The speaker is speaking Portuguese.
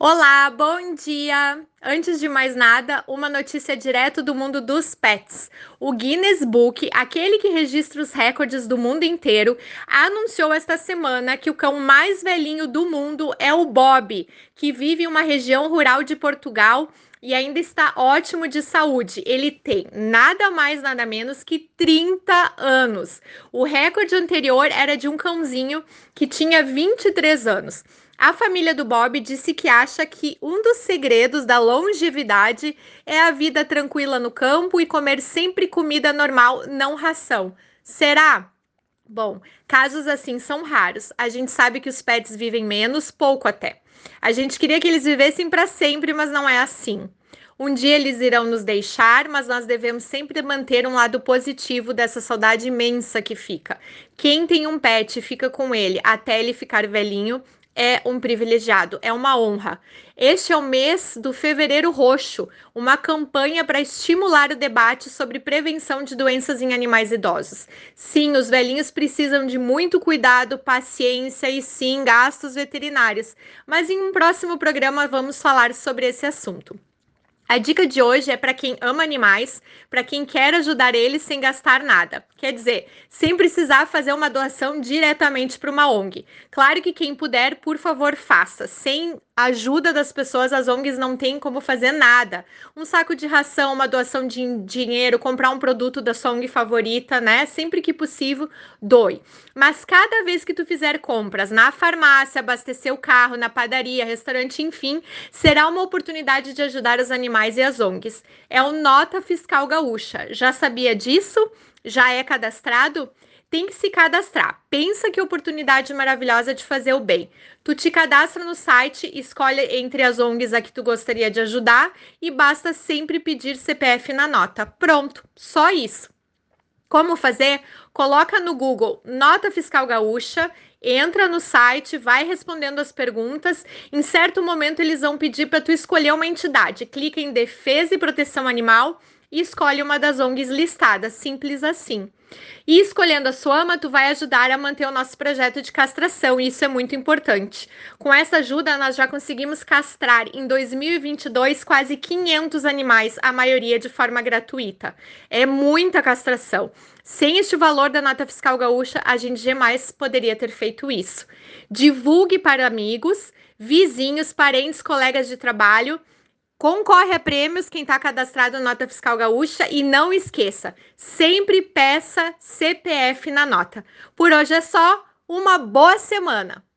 Olá, bom dia! Antes de mais nada, uma notícia direto do mundo dos pets. O Guinness Book, aquele que registra os recordes do mundo inteiro, anunciou esta semana que o cão mais velhinho do mundo é o Bob, que vive em uma região rural de Portugal e ainda está ótimo de saúde. Ele tem nada mais, nada menos que 30 anos. O recorde anterior era de um cãozinho que tinha 23 anos. A família do Bob disse que acha que um dos segredos da longevidade é a vida tranquila no campo e comer sempre comida normal, não ração. Será? Bom, casos assim são raros. A gente sabe que os pets vivem menos, pouco até. A gente queria que eles vivessem para sempre, mas não é assim. Um dia eles irão nos deixar, mas nós devemos sempre manter um lado positivo dessa saudade imensa que fica. Quem tem um pet fica com ele até ele ficar velhinho é um privilegiado, é uma honra. Este é o mês do Fevereiro Roxo, uma campanha para estimular o debate sobre prevenção de doenças em animais idosos. Sim, os velhinhos precisam de muito cuidado, paciência e sim gastos veterinários. Mas em um próximo programa vamos falar sobre esse assunto. A dica de hoje é para quem ama animais, para quem quer ajudar eles sem gastar nada. Quer dizer, sem precisar fazer uma doação diretamente para uma ONG. Claro que quem puder, por favor, faça, sem ajuda das pessoas, as ONGs não têm como fazer nada. Um saco de ração, uma doação de dinheiro, comprar um produto da sua ONG favorita, né? Sempre que possível, doe. Mas cada vez que tu fizer compras na farmácia, abastecer o carro, na padaria, restaurante, enfim, será uma oportunidade de ajudar os animais e as ONGs. É o Nota Fiscal Gaúcha. Já sabia disso? Já é cadastrado? tem que se cadastrar. Pensa que oportunidade maravilhosa de fazer o bem. Tu te cadastra no site, escolhe entre as ONGs a que tu gostaria de ajudar e basta sempre pedir CPF na nota. Pronto, só isso. Como fazer? Coloca no Google Nota Fiscal Gaúcha, entra no site, vai respondendo as perguntas. Em certo momento eles vão pedir para tu escolher uma entidade. Clica em Defesa e Proteção Animal e escolhe uma das ONGs listadas, simples assim. E escolhendo a sua ama, tu vai ajudar a manter o nosso projeto de castração, e isso é muito importante. Com essa ajuda, nós já conseguimos castrar em 2022 quase 500 animais, a maioria de forma gratuita. É muita castração. Sem este valor da nota fiscal gaúcha, a gente jamais poderia ter feito isso. Divulgue para amigos, vizinhos, parentes, colegas de trabalho Concorre a prêmios quem está cadastrado na Nota Fiscal Gaúcha e não esqueça, sempre peça CPF na nota. Por hoje é só, uma boa semana!